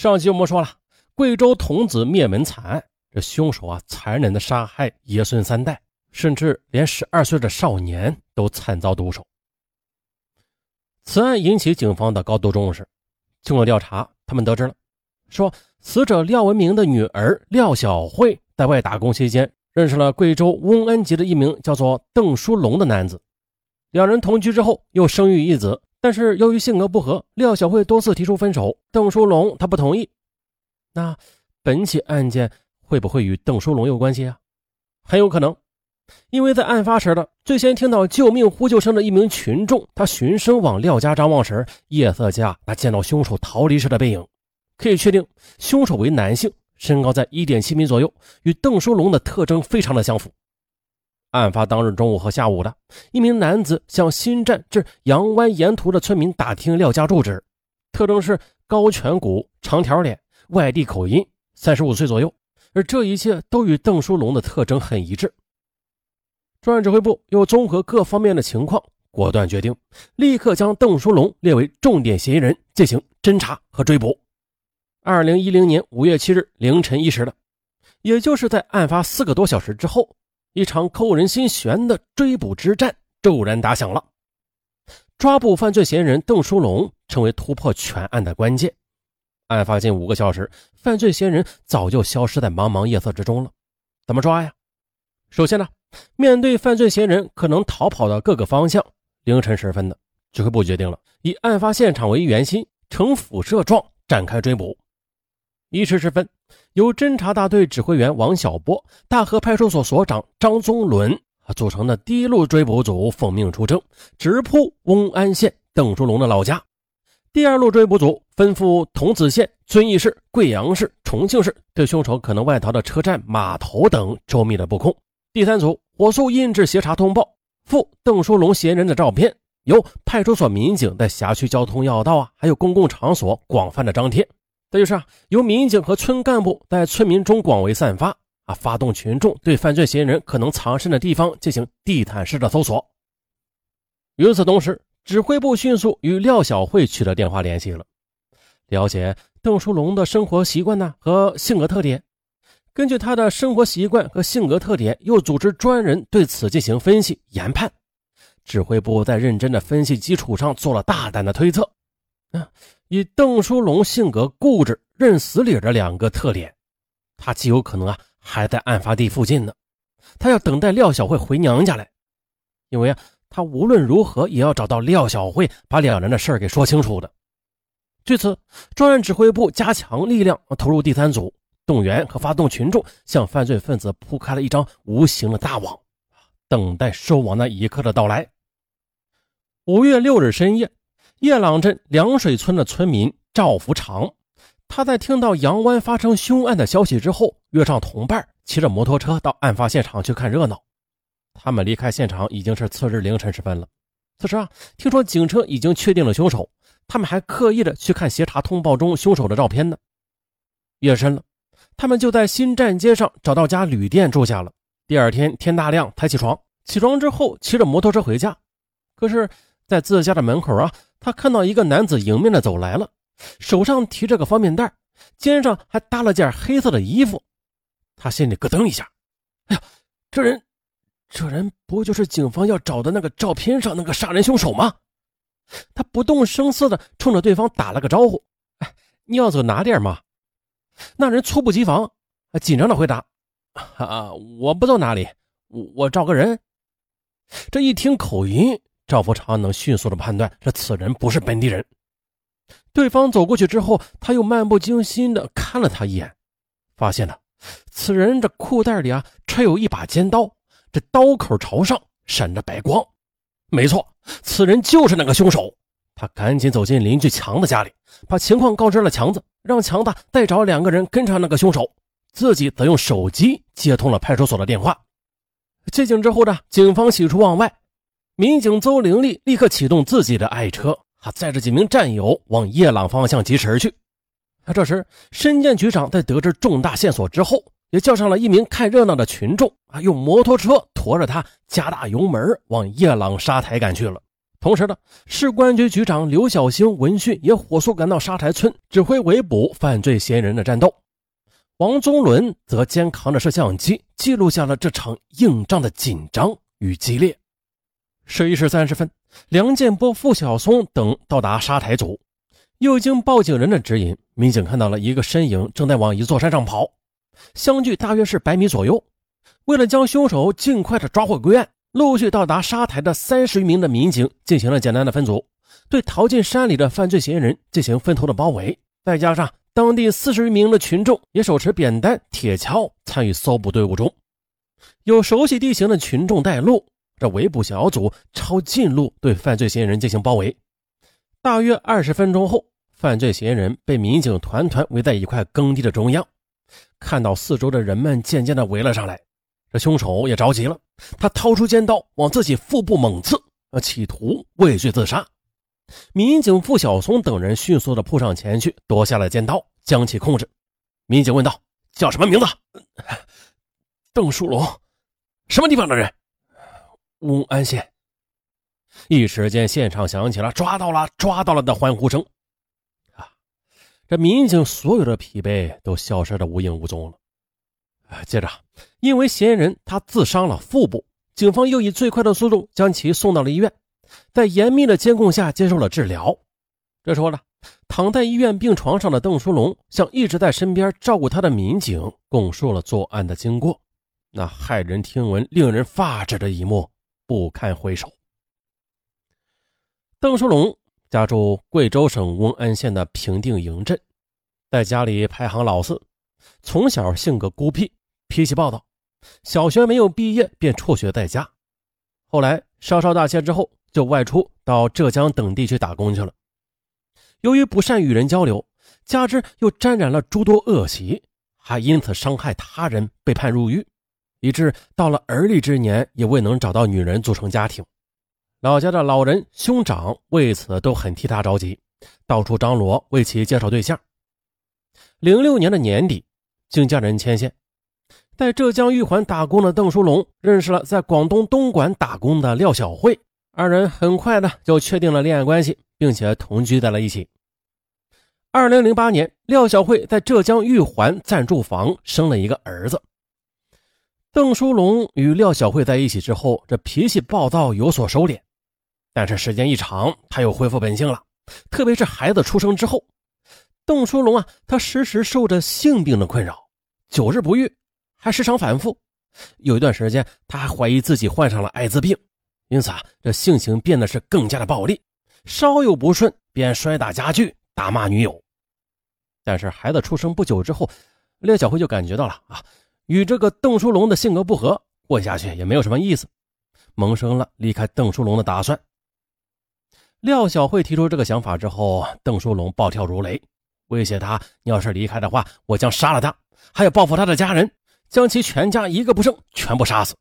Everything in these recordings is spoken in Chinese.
上集我们说了，贵州童子灭门惨案，这凶手啊，残忍的杀害爷孙三代，甚至连十二岁的少年都惨遭毒手。此案引起警方的高度重视。经过调查，他们得知了，说死者廖文明的女儿廖小慧在外打工期间，认识了贵州瓮安籍的一名叫做邓书龙的男子。两人同居之后，又生育一子。但是由于性格不合，廖小慧多次提出分手，邓书龙他不同意。那本起案件会不会与邓书龙有关系啊？很有可能，因为在案发时的最先听到救命呼救声的一名群众，他循声往廖家张望时，夜色下他见到凶手逃离时的背影，可以确定凶手为男性，身高在一点七米左右，与邓书龙的特征非常的相符。案发当日中午和下午的一名男子向新站至阳湾沿途的村民打听廖家住址，特征是高颧骨、长条脸、外地口音，三十五岁左右。而这一切都与邓书龙的特征很一致。专案指挥部又综合各方面的情况，果断决定立刻将邓书龙列为重点嫌疑人进行侦查和追捕。二零一零年五月七日凌晨一时的，也就是在案发四个多小时之后。一场扣人心弦的追捕之战骤然打响了，抓捕犯罪嫌疑人邓书龙成为突破全案的关键。案发近五个小时，犯罪嫌疑人早就消失在茫茫夜色之中了。怎么抓呀？首先呢，面对犯罪嫌疑人可能逃跑的各个方向，凌晨时分的指挥部决定了以案发现场为圆心，呈辐射状展开追捕。一时时分，由侦查大队指挥员王小波、大河派出所所长张宗伦组成的第一路追捕组奉命出征，直扑瓮安县邓书龙的老家。第二路追捕组吩咐桐梓县、遵义市、贵阳市、重庆市，对凶手可能外逃的车站、码头等周密的布控。第三组火速印制协查通报，附邓书龙嫌疑人的照片，由派出所民警在辖区交通要道啊，还有公共场所广泛的张贴。这就是啊，由民警和村干部在村民中广为散发啊，发动群众对犯罪嫌疑人可能藏身的地方进行地毯式的搜索。与此同时，指挥部迅速与廖小慧取得电话联系了，了解邓书龙的生活习惯呢和性格特点。根据他的生活习惯和性格特点，又组织专人对此进行分析研判。指挥部在认真的分析基础上，做了大胆的推测。啊。以邓书龙性格固执、认死理的两个特点，他极有可能啊还在案发地附近呢。他要等待廖小慧回娘家来，因为啊他无论如何也要找到廖小慧，把两人的事儿给说清楚的。据此，专案指挥部加强力量，投入第三组，动员和发动群众，向犯罪分子铺开了一张无形的大网，等待收网那一刻的到来。五月六日深夜。叶朗镇凉水村的村民赵福长，他在听到杨湾发生凶案的消息之后，约上同伴骑着摩托车到案发现场去看热闹。他们离开现场已经是次日凌晨时分了。此时啊，听说警车已经确定了凶手，他们还刻意的去看协查通报中凶手的照片呢。夜深了，他们就在新站街上找到家旅店住下了。第二天天大亮才起床，起床之后骑着摩托车回家，可是，在自家的门口啊。他看到一个男子迎面的走来了，手上提着个方便袋，肩上还搭了件黑色的衣服。他心里咯噔一下，哎呀，这人，这人不就是警方要找的那个照片上那个杀人凶手吗？他不动声色的冲着对方打了个招呼：“哎，你要走哪点嘛？”那人猝不及防，紧张的回答：“啊，我不走哪里，我我找个人。”这一听口音。赵福昌能迅速的判断，这此人不是本地人。对方走过去之后，他又漫不经心的看了他一眼，发现了此人这裤袋里啊揣有一把尖刀，这刀口朝上，闪着白光。没错，此人就是那个凶手。他赶紧走进邻居强子家里，把情况告知了强子，让强子再找两个人跟上那个凶手，自己则用手机接通了派出所的电话。接警之后呢，警方喜出望外。民警邹玲丽立刻启动自己的爱车，还载着几名战友往夜朗方向疾驰而去。这时，申建局长在得知重大线索之后，也叫上了一名看热闹的群众啊，用摩托车驮着他，加大油门往夜朗沙台赶去了。同时呢，市公安局局长刘小星闻讯也火速赶到沙台村，指挥围捕犯罪嫌疑人的战斗。王宗伦则肩扛着摄像机，记录下了这场硬仗的紧张与激烈。十一时三十分，梁建波、付小松等到达沙台组，又经报警人的指引，民警看到了一个身影正在往一座山上跑，相距大约是百米左右。为了将凶手尽快的抓获归案。陆续到达沙台的三十余名的民警进行了简单的分组，对逃进山里的犯罪嫌疑人进行分头的包围。再加上当地四十余名的群众也手持扁担、铁锹参与搜捕队伍中，有熟悉地形的群众带路，这围捕小组抄近路对犯罪嫌疑人进行包围。大约二十分钟后，犯罪嫌疑人被民警团团围在一块耕地的中央，看到四周的人们渐渐的围了上来。这凶手也着急了，他掏出尖刀往自己腹部猛刺，企图畏罪自杀。民警付小松等人迅速的扑上前去，夺下了尖刀，将其控制。民警问道：“叫什么名字？”“邓树龙。”“什么地方的人？”“翁安县。”一时间，现场响起了“抓到了，抓到了”的欢呼声。啊，这民警所有的疲惫都消失的无影无踪了。啊接着，因为嫌疑人他自伤了腹部，警方又以最快的速度将其送到了医院，在严密的监控下接受了治疗。这时候呢，躺在医院病床上的邓书龙向一直在身边照顾他的民警供述了作案的经过。那骇人听闻、令人发指的一幕不堪回首。邓书龙家住贵州省瓮安县的平定营镇，在家里排行老四，从小性格孤僻。脾气暴躁，小学没有毕业便辍学在家，后来稍稍大些之后就外出到浙江等地去打工去了。由于不善与人交流，加之又沾染了诸多恶习，还因此伤害他人，被判入狱，以致到了而立之年也未能找到女人组成家庭。老家的老人兄长为此都很替他着急，到处张罗为其介绍对象。零六年的年底，经家人牵线。在浙江玉环打工的邓书龙认识了在广东东莞打工的廖小慧，二人很快的就确定了恋爱关系，并且同居在了一起。二零零八年，廖小慧在浙江玉环暂住房生了一个儿子。邓书龙与廖小慧在一起之后，这脾气暴躁有所收敛，但是时间一长，他又恢复本性了。特别是孩子出生之后，邓书龙啊，他时时受着性病的困扰，久日不愈。还时常反复，有一段时间，他还怀疑自己患上了艾滋病，因此啊，这性情变得是更加的暴力，稍有不顺便摔打家具、打骂女友。但是孩子出生不久之后，廖小慧就感觉到了啊，与这个邓书龙的性格不合，过下去也没有什么意思，萌生了离开邓书龙的打算。廖小慧提出这个想法之后，邓书龙暴跳如雷，威胁他：你要是离开的话，我将杀了他，还要报复他的家人。将其全家一个不剩全部杀死。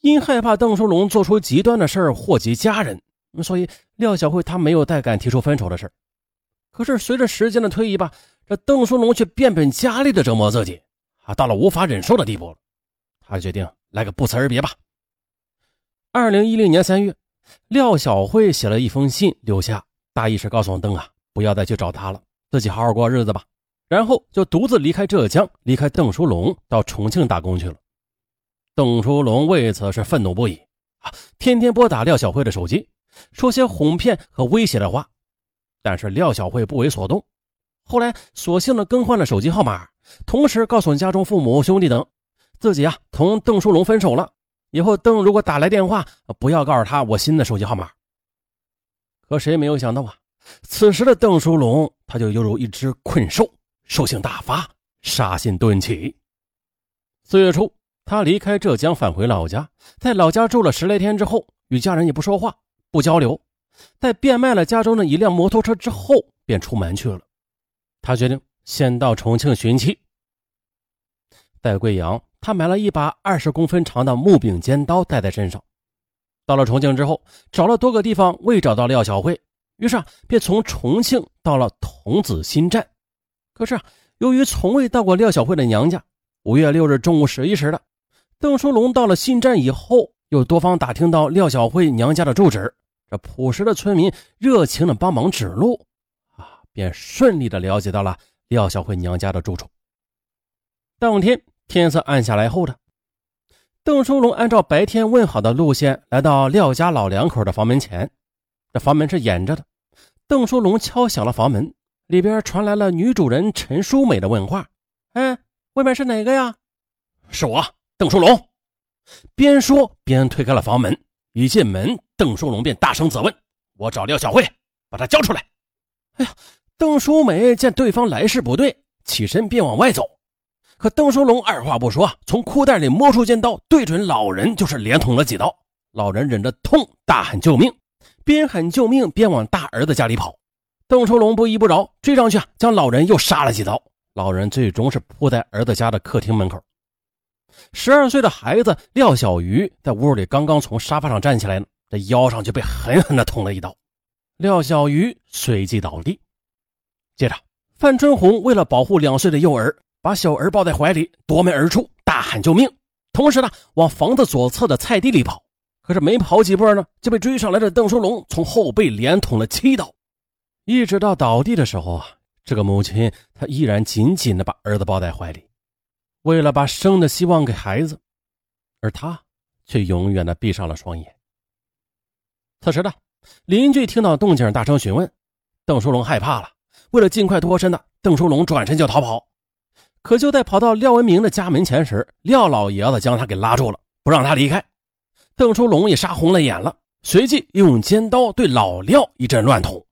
因害怕邓书龙做出极端的事祸及家人，所以廖小慧她没有再敢提出分手的事可是随着时间的推移吧，这邓书龙却变本加厉的折磨自己，啊，到了无法忍受的地步了。他决定来个不辞而别吧。二零一零年三月，廖小慧写了一封信留下，大意是告诉邓啊，不要再去找他了，自己好好过日子吧。然后就独自离开浙江，离开邓书龙，到重庆打工去了。邓书龙为此是愤怒不已啊，天天拨打廖小慧的手机，说些哄骗和威胁的话。但是廖小慧不为所动，后来索性的更换了手机号码，同时告诉家中父母、兄弟等，自己啊同邓书龙分手了。以后邓如果打来电话，不要告诉他我新的手机号码。可谁也没有想到啊，此时的邓书龙他就犹如一只困兽。兽性大发，杀心顿起。四月初，他离开浙江，返回老家，在老家住了十来天之后，与家人也不说话、不交流。在变卖了家中的一辆摩托车之后，便出门去了。他决定先到重庆寻妻。在贵阳，他买了一把二十公分长的木柄尖刀，带在身上。到了重庆之后，找了多个地方未找到廖小慧，于是啊，便从重庆到了桐梓新站。可是啊，由于从未到过廖小慧的娘家，五月六日中午十一时的，邓书龙到了新站以后，又多方打听到廖小慧娘家的住址，这朴实的村民热情的帮忙指路，啊，便顺利的了解到了廖小慧娘家的住处。当天天色暗下来后的，邓书龙按照白天问好的路线来到廖家老两口的房门前，这房门是掩着的。邓书龙敲响了房门，里边传来了女主人陈淑美的问话：“哎，外面是哪个呀？”“是我，邓书龙。”边说边推开了房门。一进门，邓书龙便大声责问：“我找廖小慧，把她交出来！”哎呀，邓淑梅见对方来势不对，起身便往外走。可邓书龙二话不说，从裤袋里摸出尖刀，对准老人就是连捅了几刀。老人忍着痛，大喊救命。边喊救命边往大儿子家里跑，邓书龙不依不饶，追上去，将老人又杀了几刀。老人最终是扑在儿子家的客厅门口。十二岁的孩子廖小鱼在屋里刚刚从沙发上站起来呢，这腰上就被狠狠地捅了一刀，廖小鱼随即倒地。接着，范春红为了保护两岁的幼儿，把小儿抱在怀里，夺门而出，大喊救命，同时呢，往房子左侧的菜地里跑。可是没跑几步呢，就被追上来的邓书龙从后背连捅了七刀，一直到倒地的时候啊，这个母亲她依然紧紧地把儿子抱在怀里，为了把生的希望给孩子，而他却永远的闭上了双眼。此时呢，邻居听到动静，大声询问，邓书龙害怕了，为了尽快脱身呢，邓书龙转身就逃跑，可就在跑到廖文明的家门前时，廖老爷子将他给拉住了，不让他离开。邓书龙也杀红了眼了，随即用尖刀对老廖一阵乱捅。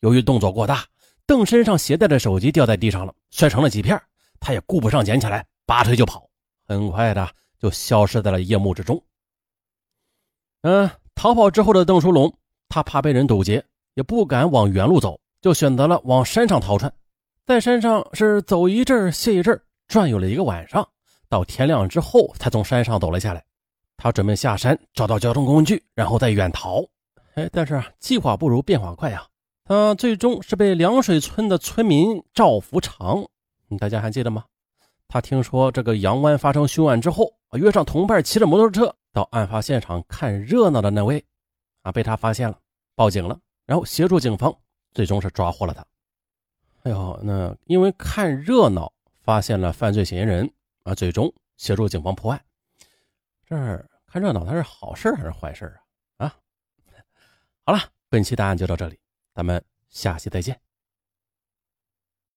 由于动作过大，邓身上携带的手机掉在地上了，摔成了几片。他也顾不上捡起来，拔腿就跑，很快的就消失在了夜幕之中。嗯，逃跑之后的邓书龙，他怕被人堵截，也不敢往原路走，就选择了往山上逃窜。在山上是走一阵歇一阵，转悠了一个晚上，到天亮之后才从山上走了下来。他准备下山找到交通工具，然后再远逃。哎，但是啊计划不如变化快呀！他最终是被凉水村的村民赵福长，大家还记得吗？他听说这个杨湾发生凶案之后，约上同伴骑着摩托车到案发现场看热闹的那位，啊，被他发现了，报警了，然后协助警方，最终是抓获了他。哎呦，那因为看热闹发现了犯罪嫌疑人，啊，最终协助警方破案。这儿。看热闹，它是好事还是坏事啊？啊，好了，本期答案就到这里，咱们下期再见。